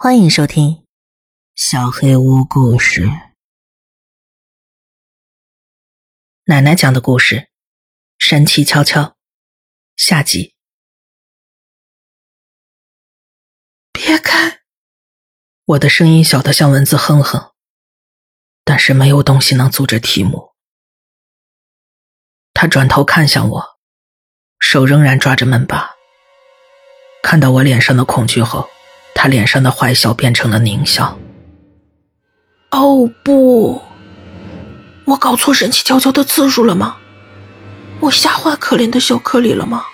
欢迎收听《小黑屋故事》。奶奶讲的故事，《神奇悄悄》下集。别开！我的声音小得像蚊子哼哼，但是没有东西能阻止提姆。他转头看向我，手仍然抓着门把。看到我脸上的恐惧后，他脸上的坏笑变成了狞笑。哦不！我搞错神奇悄悄的次数了吗？我吓坏可怜的小克里了吗？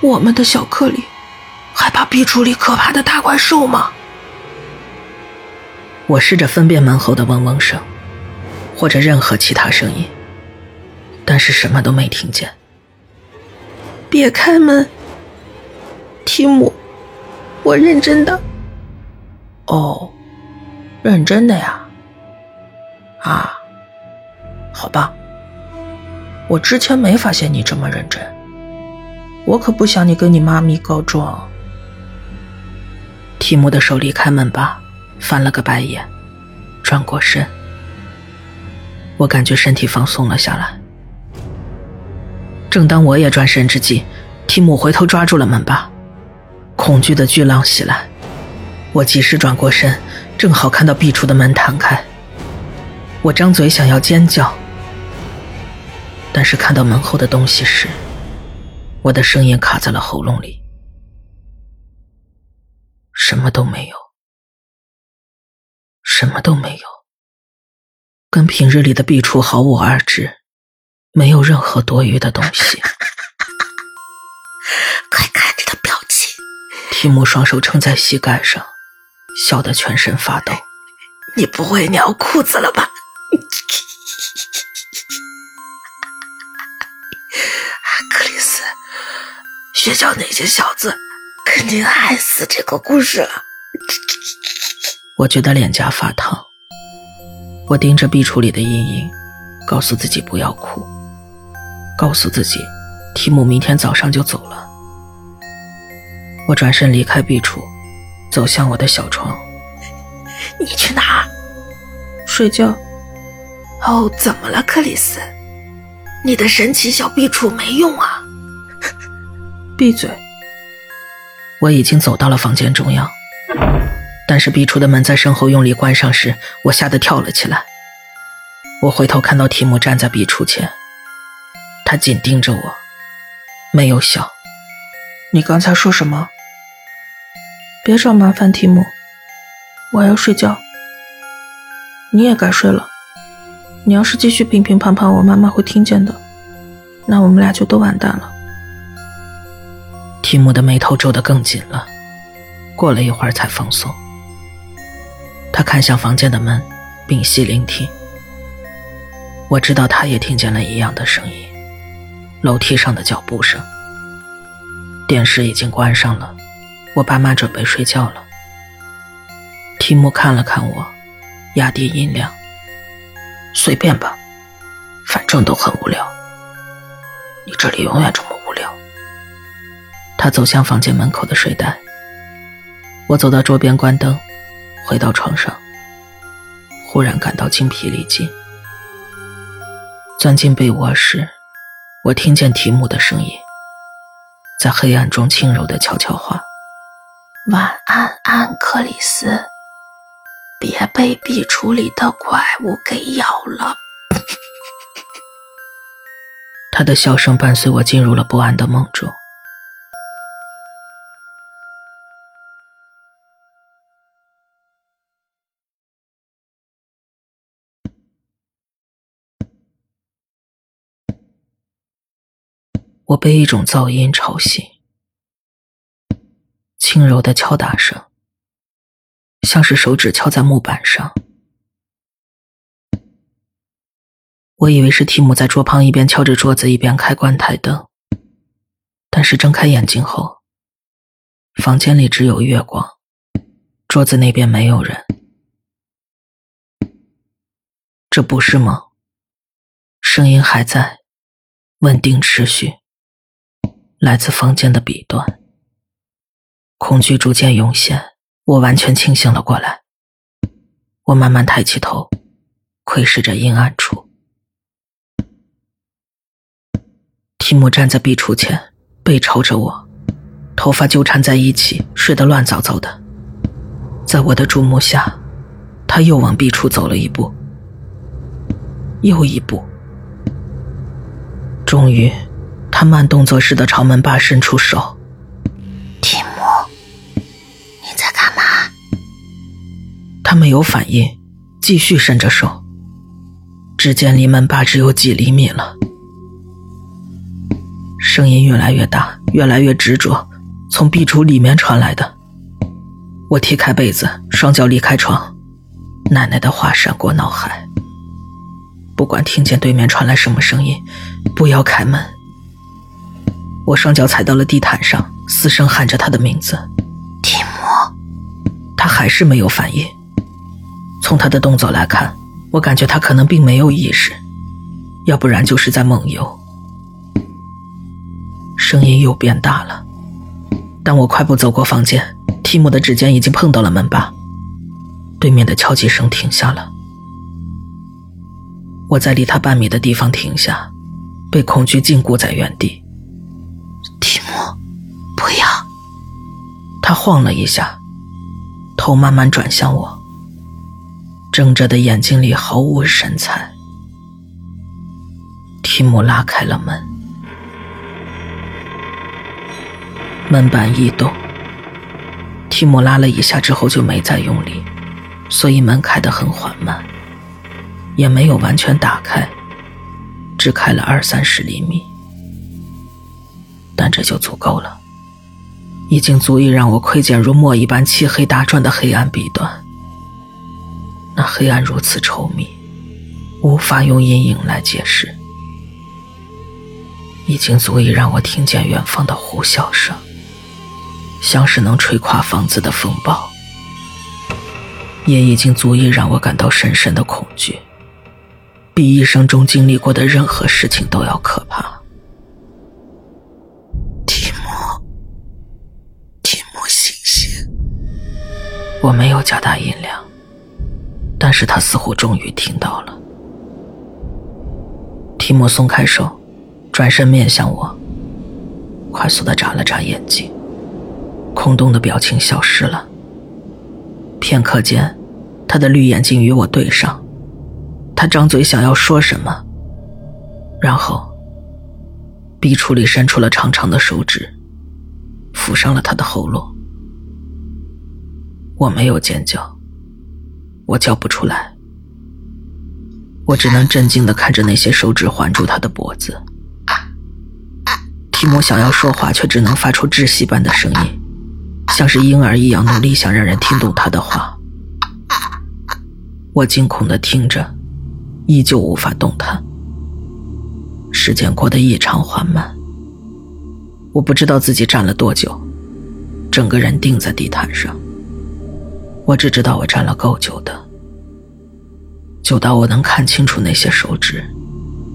我们的小克里害怕壁橱里可怕的大怪兽吗？我试着分辨门后的嗡嗡声，或者任何其他声音，但是什么都没听见。别开门！提姆，我认真的。哦，认真的呀。啊，好吧。我之前没发现你这么认真。我可不想你跟你妈咪告状。提姆的手离开门把，翻了个白眼，转过身。我感觉身体放松了下来。正当我也转身之际，提姆回头抓住了门把。恐惧的巨浪袭来，我及时转过身，正好看到壁橱的门弹开。我张嘴想要尖叫，但是看到门后的东西时，我的声音卡在了喉咙里。什么都没有，什么都没有，跟平日里的壁橱毫无二致，没有任何多余的东西。提姆双手撑在膝盖上，笑得全身发抖。你不会尿裤子了吧？克里斯，学校那些小子肯定爱死这个故事了。我觉得脸颊发烫。我盯着壁橱里的阴影，告诉自己不要哭，告诉自己，提姆明天早上就走了。我转身离开壁橱，走向我的小床。你去哪儿？睡觉。哦，怎么了，克里斯？你的神奇小壁橱没用啊！闭嘴！我已经走到了房间中央，但是壁橱的门在身后用力关上时，我吓得跳了起来。我回头看到提姆站在壁橱前，他紧盯着我，没有笑。你刚才说什么？别找麻烦，提姆，我要睡觉。你也该睡了。你要是继续乒乒乓乓，我妈妈会听见的，那我们俩就都完蛋了。提姆的眉头皱得更紧了，过了一会儿才放松。他看向房间的门，屏息聆听。我知道他也听见了一样的声音，楼梯上的脚步声。电视已经关上了。我爸妈准备睡觉了。提姆看了看我，压低音量：“随便吧，反正都很无聊。你这里永远这么无聊。”他走向房间门口的睡袋。我走到桌边关灯，回到床上，忽然感到精疲力尽。钻进被窝时，我听见提姆的声音，在黑暗中轻柔的悄悄话。晚安，安克里斯，别被壁橱里的怪物给咬了。他的笑声伴随我进入了不安的梦中。我被一种噪音吵醒。轻柔的敲打声，像是手指敲在木板上。我以为是提姆在桌旁一边敲着桌子一边开关台灯，但是睁开眼睛后，房间里只有月光，桌子那边没有人。这不是梦，声音还在，稳定持续，来自房间的彼端。恐惧逐渐涌现，我完全清醒了过来。我慢慢抬起头，窥视着阴暗处。提姆站在壁橱前，背朝着我，头发纠缠在一起，睡得乱糟糟的。在我的注目下，他又往壁橱走了一步，又一步。终于，他慢动作似的朝门把伸出手。没有反应，继续伸着手。只见离门把只有几厘米了。声音越来越大，越来越执着，从壁橱里面传来的。我踢开被子，双脚离开床，奶奶的话闪过脑海。不管听见对面传来什么声音，不要开门。我双脚踩到了地毯上，嘶声喊着他的名字，提莫。他还是没有反应。从他的动作来看，我感觉他可能并没有意识，要不然就是在梦游。声音又变大了。当我快步走过房间，提姆的指尖已经碰到了门把，对面的敲击声停下了。我在离他半米的地方停下，被恐惧禁锢在原地。提姆，不要！他晃了一下，头慢慢转向我，睁着的眼睛里毫无神采。提姆拉开了门。门板一动，提姆拉了一下之后就没再用力，所以门开得很缓慢，也没有完全打开，只开了二三十厘米。但这就足够了，已经足以让我窥见如墨一般漆黑大转的黑暗彼端。那黑暗如此稠密，无法用阴影来解释，已经足以让我听见远方的呼啸声。像是能吹垮房子的风暴，也已经足以让我感到深深的恐惧，比一生中经历过的任何事情都要可怕。提姆，提姆，醒醒！我没有加大音量，但是他似乎终于听到了。提姆松开手，转身面向我，快速的眨了眨眼睛。空洞的表情消失了。片刻间，他的绿眼睛与我对上，他张嘴想要说什么，然后，壁橱里伸出了长长的手指，抚上了他的喉咙。我没有尖叫，我叫不出来，我只能震惊的看着那些手指环住他的脖子。提姆想要说话，却只能发出窒息般的声音。像是婴儿一样努力想让人听懂他的话，我惊恐的听着，依旧无法动弹。时间过得异常缓慢，我不知道自己站了多久，整个人定在地毯上。我只知道我站了够久的，久到我能看清楚那些手指，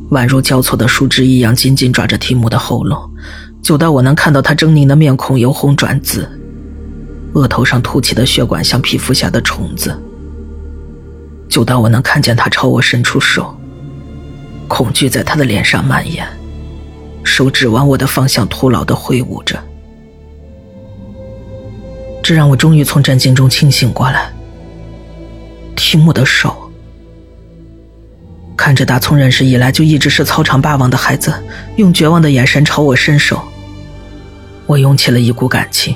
宛如交错的树枝一样紧紧抓着提姆的喉咙，久到我能看到他狰狞的面孔由红转紫。额头上凸起的血管像皮肤下的虫子，久到我能看见他朝我伸出手，恐惧在他的脸上蔓延，手指往我的方向徒劳的挥舞着，这让我终于从震惊中清醒过来。提姆的手，看着打从认识以来就一直是操场霸王的孩子，用绝望的眼神朝我伸手，我涌起了一股感情。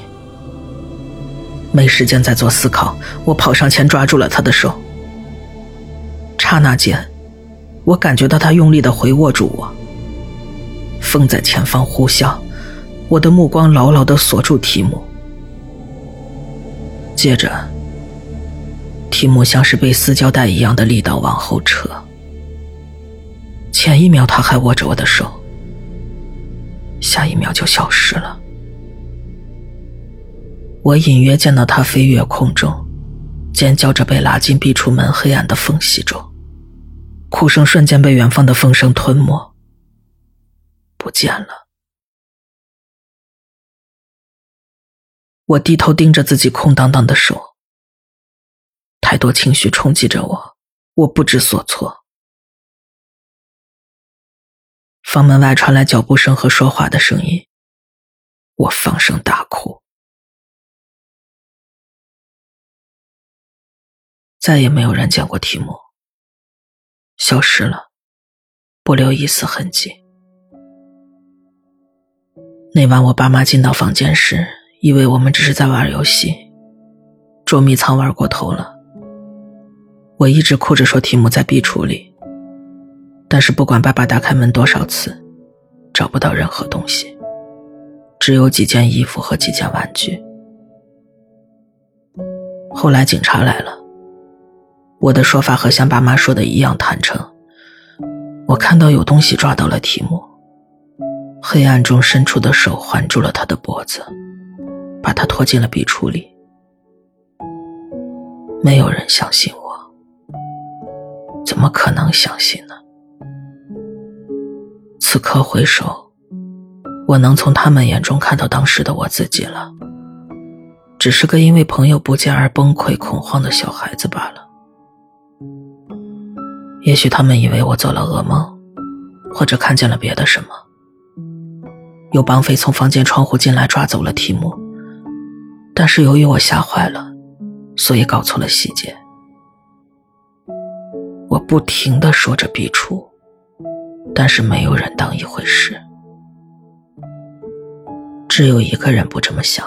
没时间再做思考，我跑上前抓住了他的手。刹那间，我感觉到他用力的回握住我。风在前方呼啸，我的目光牢牢的锁住提姆。接着，提姆像是被撕胶带一样的力道往后撤。前一秒他还握着我的手，下一秒就消失了。我隐约见到他飞越空中，尖叫着被拉进壁橱门黑暗的缝隙中，哭声瞬间被远方的风声吞没，不见了。我低头盯着自己空荡荡的手，太多情绪冲击着我，我不知所措。房门外传来脚步声和说话的声音，我放声大哭，再也没有人见过提姆，消失了，不留一丝痕迹。那晚我爸妈进到房间时。以为我们只是在玩游戏，捉迷藏玩过头了。我一直哭着说题目在壁橱里，但是不管爸爸打开门多少次，找不到任何东西，只有几件衣服和几件玩具。后来警察来了，我的说法和像爸妈说的一样坦诚。我看到有东西抓到了题目，黑暗中伸出的手环住了他的脖子。把他拖进了壁橱里，没有人相信我，怎么可能相信呢？此刻回首，我能从他们眼中看到当时的我自己了，只是个因为朋友不见而崩溃恐慌的小孩子罢了。也许他们以为我做了噩梦，或者看见了别的什么，有绑匪从房间窗户进来抓走了提姆。但是由于我吓坏了，所以搞错了细节。我不停的说着笔触，但是没有人当一回事。只有一个人不这么想。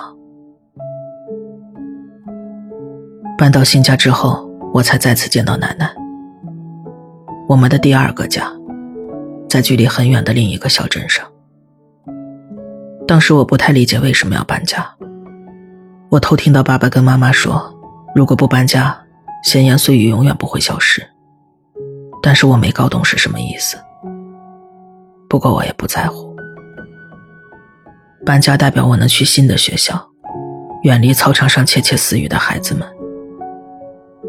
搬到新家之后，我才再次见到奶奶。我们的第二个家，在距离很远的另一个小镇上。当时我不太理解为什么要搬家。我偷听到爸爸跟妈妈说，如果不搬家，闲言碎语永远不会消失。但是我没搞懂是什么意思。不过我也不在乎。搬家代表我能去新的学校，远离操场上窃窃私语的孩子们。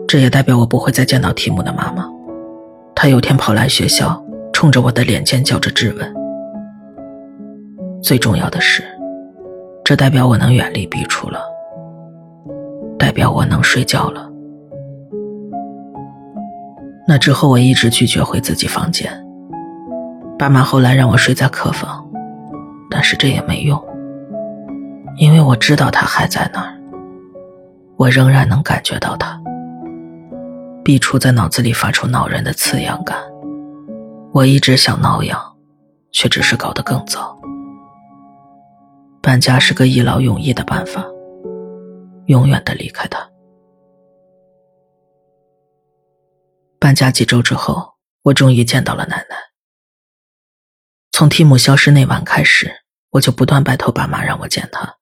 这也代表我不会再见到提姆的妈妈。她有天跑来学校，冲着我的脸尖叫着质问。最重要的是，这代表我能远离壁橱了。代表我能睡觉了。那之后，我一直拒绝回自己房间。爸妈后来让我睡在客房，但是这也没用，因为我知道他还在那儿。我仍然能感觉到他。壁橱在脑子里发出恼人的刺痒感。我一直想挠痒，却只是搞得更糟。搬家是个一劳永逸的办法。永远的离开他。搬家几周之后，我终于见到了奶奶。从蒂姆消失那晚开始，我就不断拜托爸妈让我见他，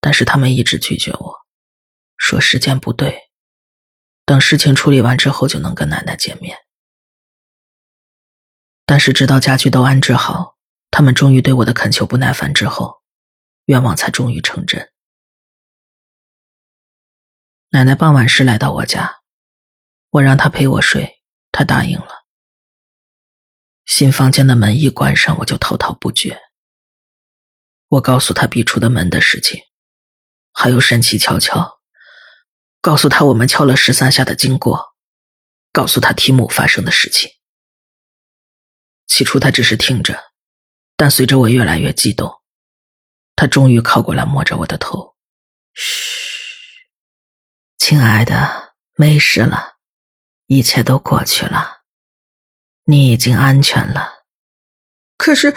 但是他们一直拒绝我，说时间不对，等事情处理完之后就能跟奶奶见面。但是直到家具都安置好，他们终于对我的恳求不耐烦之后，愿望才终于成真。奶奶傍晚时来到我家，我让她陪我睡，她答应了。新房间的门一关上，我就滔滔不绝。我告诉她壁橱的门的事情，还有神奇敲敲，告诉她我们敲了十三下的经过，告诉她提姆发生的事情。起初她只是听着，但随着我越来越激动，她终于靠过来摸着我的头，亲爱的，没事了，一切都过去了，你已经安全了。可是，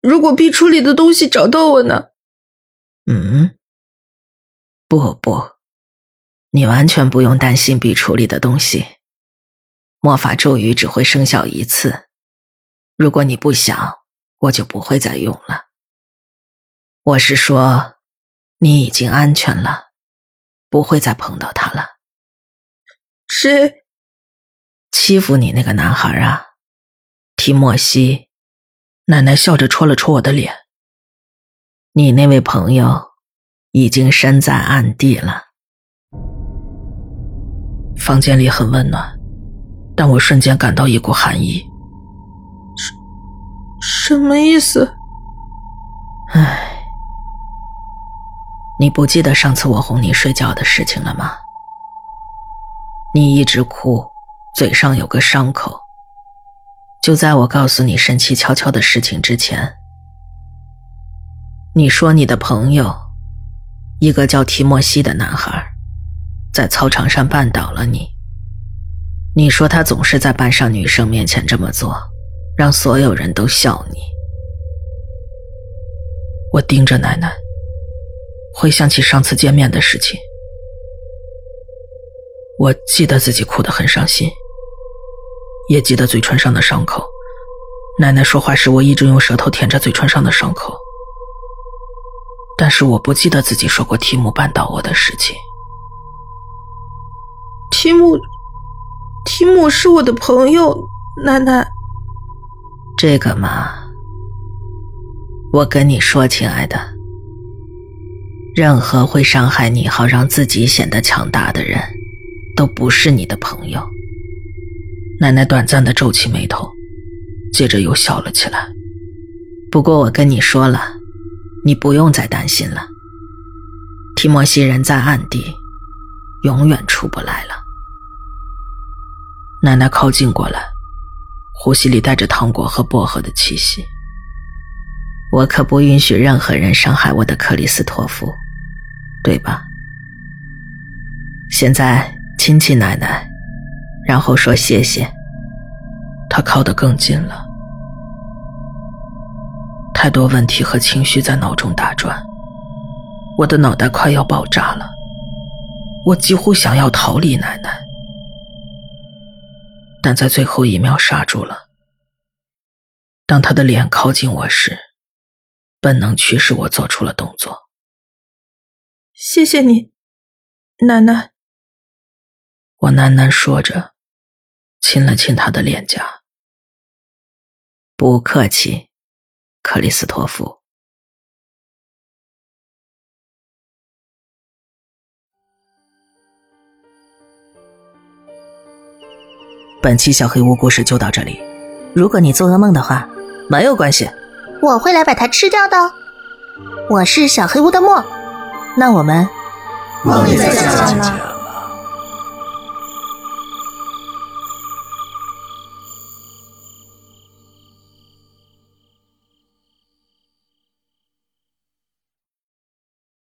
如果壁橱里的东西找到我呢？嗯，不不，你完全不用担心壁橱里的东西。魔法咒语只会生效一次，如果你不想，我就不会再用了。我是说，你已经安全了。不会再碰到他了。谁欺负你那个男孩啊？提莫西。奶奶笑着戳了戳我的脸。你那位朋友已经身在暗地了。房间里很温暖，但我瞬间感到一股寒意。什什么意思？唉。你不记得上次我哄你睡觉的事情了吗？你一直哭，嘴上有个伤口。就在我告诉你神奇悄悄的事情之前，你说你的朋友，一个叫提莫西的男孩，在操场上绊倒了你。你说他总是在班上女生面前这么做，让所有人都笑你。我盯着奶奶，回想起上次见面的事情。我记得自己哭得很伤心，也记得嘴唇上的伤口。奶奶说话时，我一直用舌头舔着嘴唇上的伤口。但是我不记得自己说过提姆绊倒我的事情。提姆，提姆是我的朋友，奶奶。这个嘛，我跟你说，亲爱的，任何会伤害你好让自己显得强大的人。都不是你的朋友。奶奶短暂的皱起眉头，接着又笑了起来。不过我跟你说了，你不用再担心了。提莫西人在暗地，永远出不来了。奶奶靠近过来，呼吸里带着糖果和薄荷的气息。我可不允许任何人伤害我的克里斯托夫，对吧？现在。亲亲奶奶，然后说谢谢。他靠得更近了。太多问题和情绪在脑中打转，我的脑袋快要爆炸了。我几乎想要逃离奶奶，但在最后一秒刹住了。当他的脸靠近我时，本能驱使我做出了动作。谢谢你，奶奶。我喃喃说着，亲了亲他的脸颊。不客气，克里斯托夫。本期小黑屋故事就到这里。如果你做噩梦的话，没有关系，我会来把它吃掉的。我是小黑屋的墨，那我们梦里再见了。